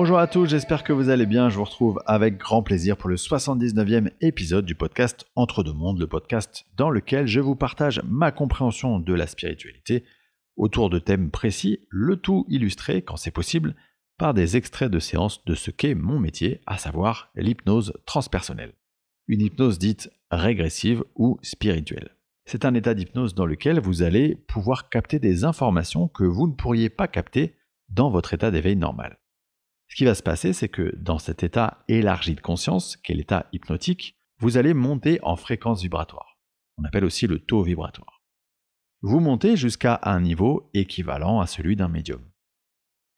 Bonjour à tous, j'espère que vous allez bien. Je vous retrouve avec grand plaisir pour le 79e épisode du podcast Entre deux mondes, le podcast dans lequel je vous partage ma compréhension de la spiritualité autour de thèmes précis, le tout illustré, quand c'est possible, par des extraits de séances de ce qu'est mon métier, à savoir l'hypnose transpersonnelle. Une hypnose dite régressive ou spirituelle. C'est un état d'hypnose dans lequel vous allez pouvoir capter des informations que vous ne pourriez pas capter dans votre état d'éveil normal. Ce qui va se passer, c'est que dans cet état élargi de conscience, qui est l'état hypnotique, vous allez monter en fréquence vibratoire. On appelle aussi le taux vibratoire. Vous montez jusqu'à un niveau équivalent à celui d'un médium.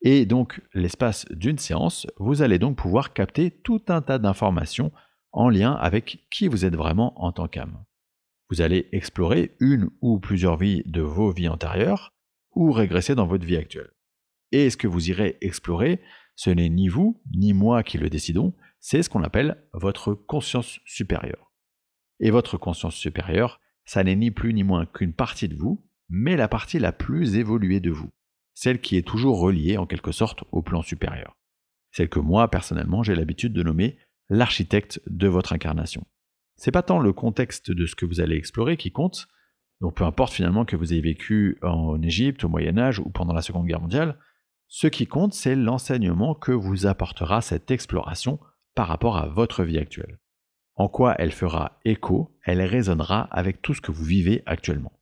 Et donc, l'espace d'une séance, vous allez donc pouvoir capter tout un tas d'informations en lien avec qui vous êtes vraiment en tant qu'âme. Vous allez explorer une ou plusieurs vies de vos vies antérieures ou régresser dans votre vie actuelle. Et ce que vous irez explorer, ce n'est ni vous, ni moi qui le décidons, c'est ce qu'on appelle votre conscience supérieure. Et votre conscience supérieure, ça n'est ni plus ni moins qu'une partie de vous, mais la partie la plus évoluée de vous, celle qui est toujours reliée en quelque sorte au plan supérieur. Celle que moi, personnellement, j'ai l'habitude de nommer l'architecte de votre incarnation. C'est pas tant le contexte de ce que vous allez explorer qui compte, donc peu importe finalement que vous ayez vécu en Égypte, au Moyen Âge ou pendant la Seconde Guerre mondiale, ce qui compte, c'est l'enseignement que vous apportera cette exploration par rapport à votre vie actuelle. En quoi elle fera écho, elle résonnera avec tout ce que vous vivez actuellement.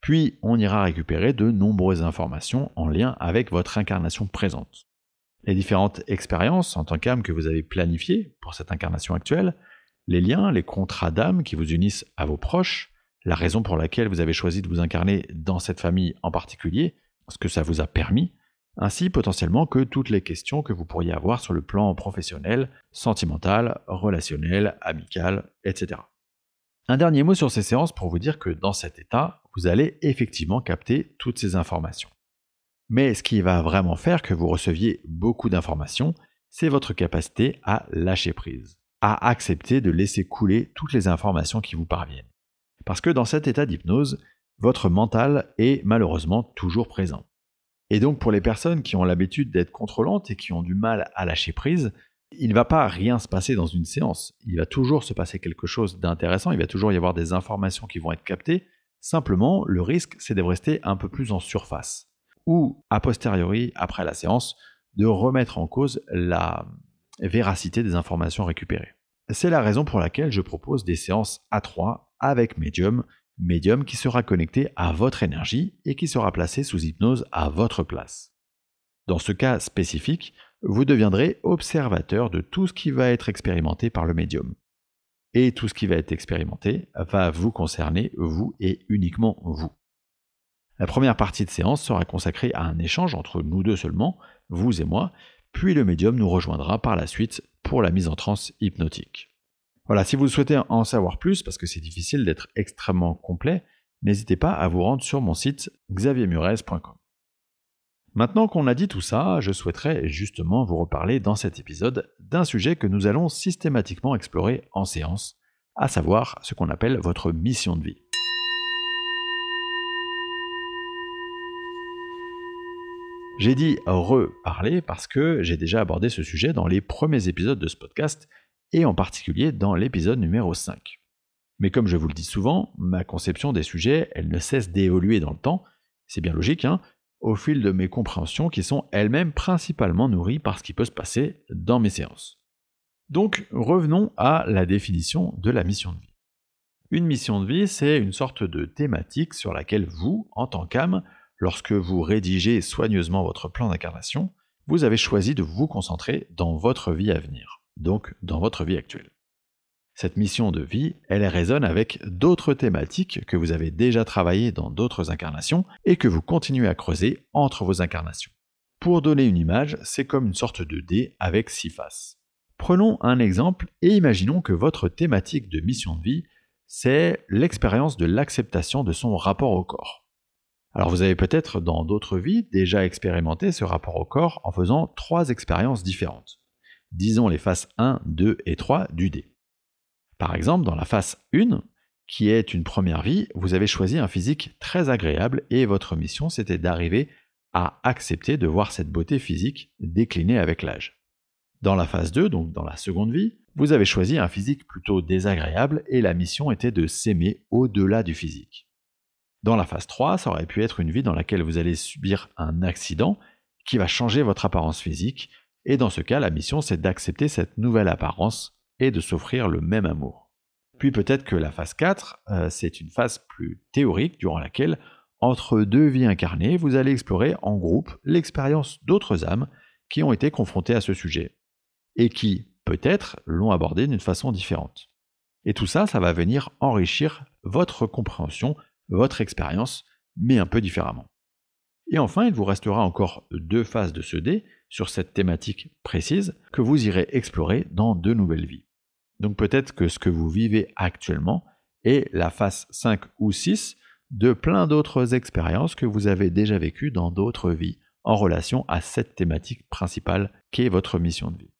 Puis, on ira récupérer de nombreuses informations en lien avec votre incarnation présente. Les différentes expériences en tant qu'âme que vous avez planifiées pour cette incarnation actuelle, les liens, les contrats d'âme qui vous unissent à vos proches, la raison pour laquelle vous avez choisi de vous incarner dans cette famille en particulier, ce que ça vous a permis, ainsi potentiellement que toutes les questions que vous pourriez avoir sur le plan professionnel, sentimental, relationnel, amical, etc. Un dernier mot sur ces séances pour vous dire que dans cet état, vous allez effectivement capter toutes ces informations. Mais ce qui va vraiment faire que vous receviez beaucoup d'informations, c'est votre capacité à lâcher prise, à accepter de laisser couler toutes les informations qui vous parviennent. Parce que dans cet état d'hypnose, votre mental est malheureusement toujours présent. Et donc pour les personnes qui ont l'habitude d'être contrôlantes et qui ont du mal à lâcher prise, il ne va pas rien se passer dans une séance. Il va toujours se passer quelque chose d'intéressant, il va toujours y avoir des informations qui vont être captées. Simplement, le risque, c'est de rester un peu plus en surface. Ou, a posteriori, après la séance, de remettre en cause la véracité des informations récupérées. C'est la raison pour laquelle je propose des séances à 3 avec médium médium qui sera connecté à votre énergie et qui sera placé sous hypnose à votre place. Dans ce cas spécifique, vous deviendrez observateur de tout ce qui va être expérimenté par le médium. Et tout ce qui va être expérimenté va vous concerner, vous et uniquement vous. La première partie de séance sera consacrée à un échange entre nous deux seulement, vous et moi, puis le médium nous rejoindra par la suite pour la mise en transe hypnotique. Voilà, si vous souhaitez en savoir plus, parce que c'est difficile d'être extrêmement complet, n'hésitez pas à vous rendre sur mon site xaviermurez.com. Maintenant qu'on a dit tout ça, je souhaiterais justement vous reparler dans cet épisode d'un sujet que nous allons systématiquement explorer en séance, à savoir ce qu'on appelle votre mission de vie. J'ai dit reparler parce que j'ai déjà abordé ce sujet dans les premiers épisodes de ce podcast et en particulier dans l'épisode numéro 5. Mais comme je vous le dis souvent, ma conception des sujets, elle ne cesse d'évoluer dans le temps, c'est bien logique, hein, au fil de mes compréhensions qui sont elles-mêmes principalement nourries par ce qui peut se passer dans mes séances. Donc revenons à la définition de la mission de vie. Une mission de vie, c'est une sorte de thématique sur laquelle vous, en tant qu'âme, lorsque vous rédigez soigneusement votre plan d'incarnation, vous avez choisi de vous concentrer dans votre vie à venir donc dans votre vie actuelle. Cette mission de vie, elle résonne avec d'autres thématiques que vous avez déjà travaillées dans d'autres incarnations et que vous continuez à creuser entre vos incarnations. Pour donner une image, c'est comme une sorte de dé avec six faces. Prenons un exemple et imaginons que votre thématique de mission de vie, c'est l'expérience de l'acceptation de son rapport au corps. Alors vous avez peut-être dans d'autres vies déjà expérimenté ce rapport au corps en faisant trois expériences différentes disons les faces 1, 2 et 3 du dé. Par exemple, dans la face 1, qui est une première vie, vous avez choisi un physique très agréable et votre mission c'était d'arriver à accepter de voir cette beauté physique décliner avec l'âge. Dans la phase 2, donc dans la seconde vie, vous avez choisi un physique plutôt désagréable et la mission était de s'aimer au-delà du physique. Dans la phase 3, ça aurait pu être une vie dans laquelle vous allez subir un accident qui va changer votre apparence physique, et dans ce cas, la mission c'est d'accepter cette nouvelle apparence et de s'offrir le même amour. Puis peut-être que la phase 4, euh, c'est une phase plus théorique durant laquelle, entre deux vies incarnées, vous allez explorer en groupe l'expérience d'autres âmes qui ont été confrontées à ce sujet, et qui, peut-être, l'ont abordé d'une façon différente. Et tout ça, ça va venir enrichir votre compréhension votre expérience, mais un peu différemment. Et enfin, il vous restera encore deux phases de ce dé sur cette thématique précise que vous irez explorer dans de nouvelles vies. Donc peut-être que ce que vous vivez actuellement est la phase 5 ou 6 de plein d'autres expériences que vous avez déjà vécues dans d'autres vies en relation à cette thématique principale qu'est votre mission de vie.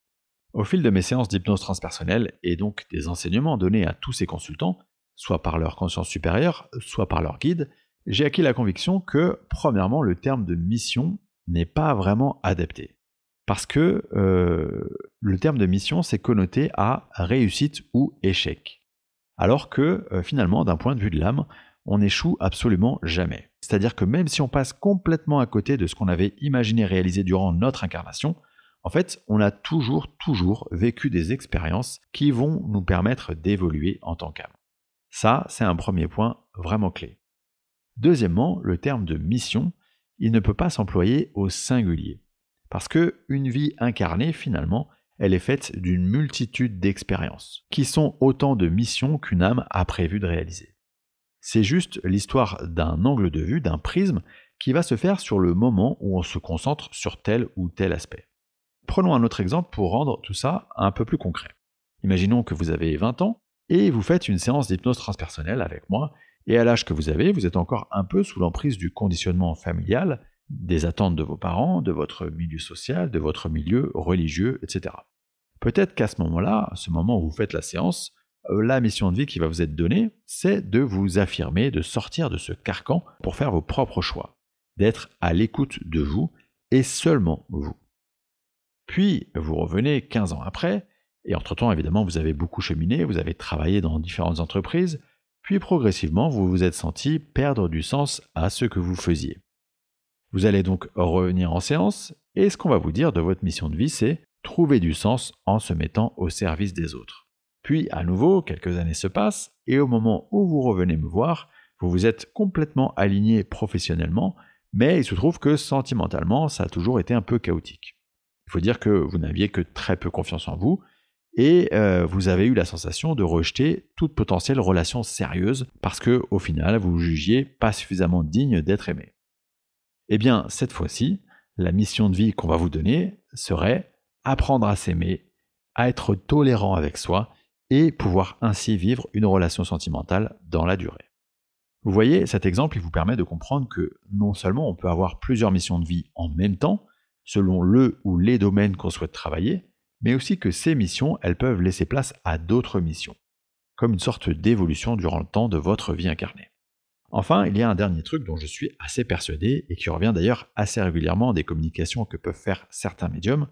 Au fil de mes séances d'hypnose transpersonnelle et donc des enseignements donnés à tous ces consultants, soit par leur conscience supérieure, soit par leur guide, j'ai acquis la conviction que, premièrement, le terme de mission n'est pas vraiment adapté. Parce que euh, le terme de mission, c'est connoté à réussite ou échec. Alors que, euh, finalement, d'un point de vue de l'âme, on n'échoue absolument jamais. C'est-à-dire que même si on passe complètement à côté de ce qu'on avait imaginé réaliser durant notre incarnation, en fait, on a toujours, toujours vécu des expériences qui vont nous permettre d'évoluer en tant qu'âme. Ça, c'est un premier point vraiment clé. Deuxièmement, le terme de mission, il ne peut pas s'employer au singulier. Parce que une vie incarnée, finalement, elle est faite d'une multitude d'expériences, qui sont autant de missions qu'une âme a prévu de réaliser. C'est juste l'histoire d'un angle de vue, d'un prisme, qui va se faire sur le moment où on se concentre sur tel ou tel aspect. Prenons un autre exemple pour rendre tout ça un peu plus concret. Imaginons que vous avez 20 ans et vous faites une séance d'hypnose transpersonnelle avec moi, et à l'âge que vous avez, vous êtes encore un peu sous l'emprise du conditionnement familial, des attentes de vos parents, de votre milieu social, de votre milieu religieux, etc. Peut-être qu'à ce moment-là, ce moment où vous faites la séance, euh, la mission de vie qui va vous être donnée, c'est de vous affirmer, de sortir de ce carcan pour faire vos propres choix, d'être à l'écoute de vous et seulement vous. Puis vous revenez 15 ans après, et entre-temps, évidemment, vous avez beaucoup cheminé, vous avez travaillé dans différentes entreprises, puis progressivement, vous vous êtes senti perdre du sens à ce que vous faisiez. Vous allez donc revenir en séance, et ce qu'on va vous dire de votre mission de vie, c'est trouver du sens en se mettant au service des autres. Puis, à nouveau, quelques années se passent, et au moment où vous revenez me voir, vous vous êtes complètement aligné professionnellement, mais il se trouve que sentimentalement, ça a toujours été un peu chaotique. Il faut dire que vous n'aviez que très peu confiance en vous, et euh, vous avez eu la sensation de rejeter toute potentielle relation sérieuse parce que au final vous vous jugiez pas suffisamment digne d'être aimé. Eh bien, cette fois-ci, la mission de vie qu'on va vous donner serait apprendre à s'aimer, à être tolérant avec soi et pouvoir ainsi vivre une relation sentimentale dans la durée. Vous voyez, cet exemple il vous permet de comprendre que non seulement on peut avoir plusieurs missions de vie en même temps, selon le ou les domaines qu'on souhaite travailler, mais aussi que ces missions, elles peuvent laisser place à d'autres missions, comme une sorte d'évolution durant le temps de votre vie incarnée. Enfin, il y a un dernier truc dont je suis assez persuadé, et qui revient d'ailleurs assez régulièrement des communications que peuvent faire certains médiums.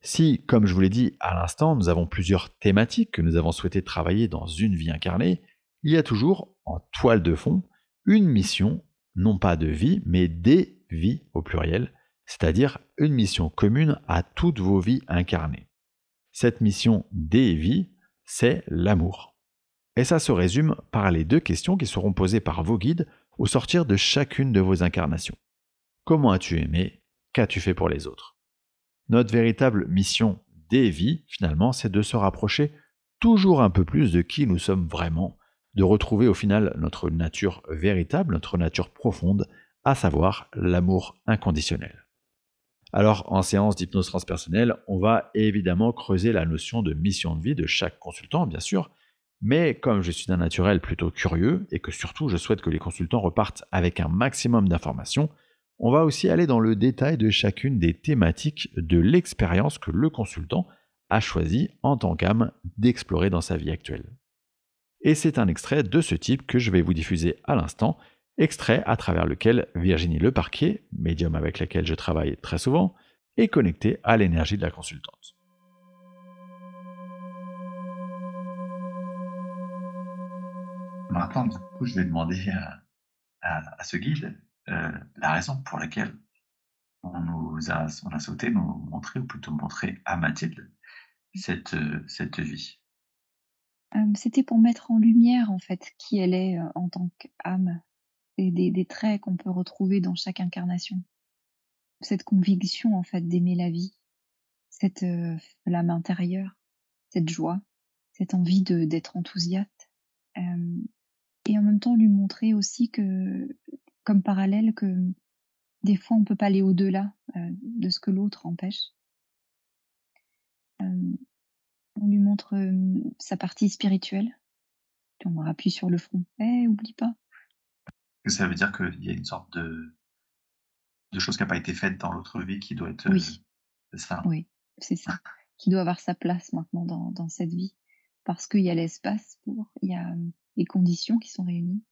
Si, comme je vous l'ai dit à l'instant, nous avons plusieurs thématiques que nous avons souhaité travailler dans une vie incarnée, il y a toujours, en toile de fond, une mission, non pas de vie, mais des vies au pluriel, c'est-à-dire une mission commune à toutes vos vies incarnées. Cette mission des vies, c'est l'amour. Et ça se résume par les deux questions qui seront posées par vos guides au sortir de chacune de vos incarnations. Comment as-tu aimé? Qu'as-tu fait pour les autres? Notre véritable mission des vies, finalement, c'est de se rapprocher toujours un peu plus de qui nous sommes vraiment, de retrouver au final notre nature véritable, notre nature profonde, à savoir l'amour inconditionnel. Alors, en séance d'hypnose transpersonnelle, on va évidemment creuser la notion de mission de vie de chaque consultant, bien sûr, mais comme je suis d'un naturel plutôt curieux et que surtout je souhaite que les consultants repartent avec un maximum d'informations, on va aussi aller dans le détail de chacune des thématiques de l'expérience que le consultant a choisi en tant qu'âme d'explorer dans sa vie actuelle. Et c'est un extrait de ce type que je vais vous diffuser à l'instant extrait à travers lequel Virginie Leparquier, médium avec laquelle je travaille très souvent, est connectée à l'énergie de la consultante. Maintenant, du coup, je vais demander à, ce guide euh, la raison pour laquelle on nous a, on a souhaité nous montrer, ou plutôt montrer à Mathilde, cette, cette vie. C'était pour mettre en lumière, en fait, qui elle est en tant qu'âme, et des, des traits qu'on peut retrouver dans chaque incarnation. Cette conviction, en fait, d'aimer la vie, cette flamme intérieure, cette joie, cette envie de d'être enthousiaste, et en même temps lui montrer aussi que, comme parallèle, que des fois on peut pas aller au-delà de ce que l'autre empêche. on lui montre sa partie spirituelle, puis on appuie sur le front. Eh, oublie pas. Ça veut dire qu'il y a une sorte de, de chose qui n'a pas été faite dans l'autre vie qui doit être. Oui. c'est ça. Oui, c'est ça. qui doit avoir sa place maintenant dans, dans cette vie. Parce qu'il y a l'espace pour, il y a les conditions qui sont réunies.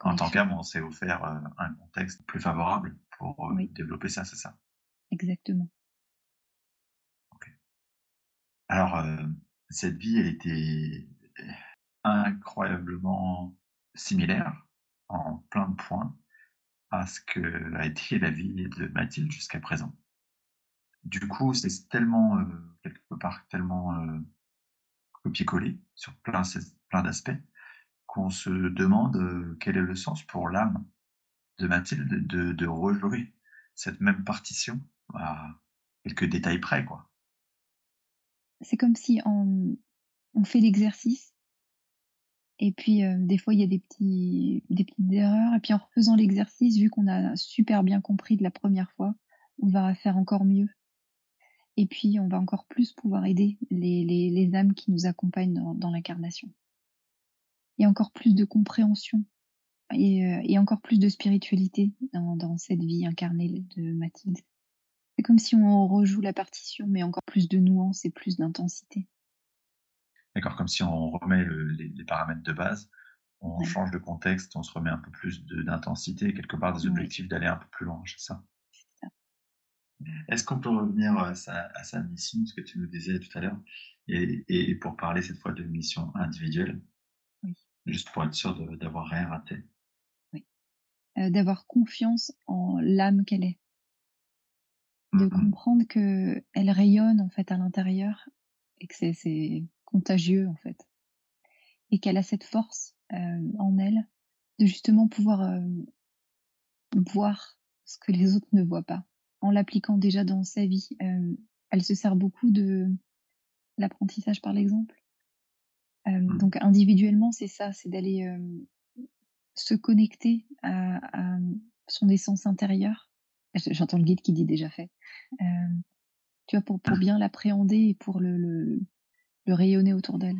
En tant qu'âme, on s'est offert un contexte plus favorable pour développer ça, c'est ça Exactement. Alors, cette vie, elle était incroyablement similaire en plein de points à ce que a été la vie de Mathilde jusqu'à présent. Du coup, c'est tellement, quelque part, tellement copier-coller sur plein, plein d'aspects qu'on se demande quel est le sens pour l'âme de Mathilde de, rejouer cette même partition à quelques détails près. C'est comme si on fait l'exercice et puis des fois il y a des petits des petites erreurs et puis en refaisant l'exercice vu qu'on a super bien compris de la première fois on va faire encore mieux et puis, on va encore plus pouvoir aider les, âmes qui nous accompagnent dans, dans l'incarnation. Il y a encore plus de compréhension et, euh, et encore plus de spiritualité dans, dans cette vie incarnée de Mathilde. C'est comme si on rejoue la partition, mais encore plus de nuances et plus d'intensité. D'accord, comme si on remet le, les, les, paramètres de base, on change de contexte, on se remet un peu plus d'intensité, quelque part des objectifs d'aller un peu plus loin, c'est ça? Est-ce qu'on peut revenir à sa, mission, ce que tu nous disais tout à l'heure, et, pour parler cette fois de mission individuelle? Oui. Juste pour être sûr d'avoir rien raté. Oui. Euh, d'avoir confiance en l'âme qu'elle est. De comprendre que elle rayonne en fait à l'intérieur et que c'est contagieux en fait. Et qu'elle a cette force euh, en elle de justement pouvoir euh, voir ce que les autres ne voient pas en l'appliquant déjà dans sa vie. Euh, elle se sert beaucoup de l'apprentissage par l'exemple. Mmh. Donc individuellement, c'est ça, c'est d'aller se connecter à, son essence intérieure. J'entends le guide qui dit déjà fait. tu vois, pour, pour bien l'appréhender et pour le, le, le rayonner autour d'elle.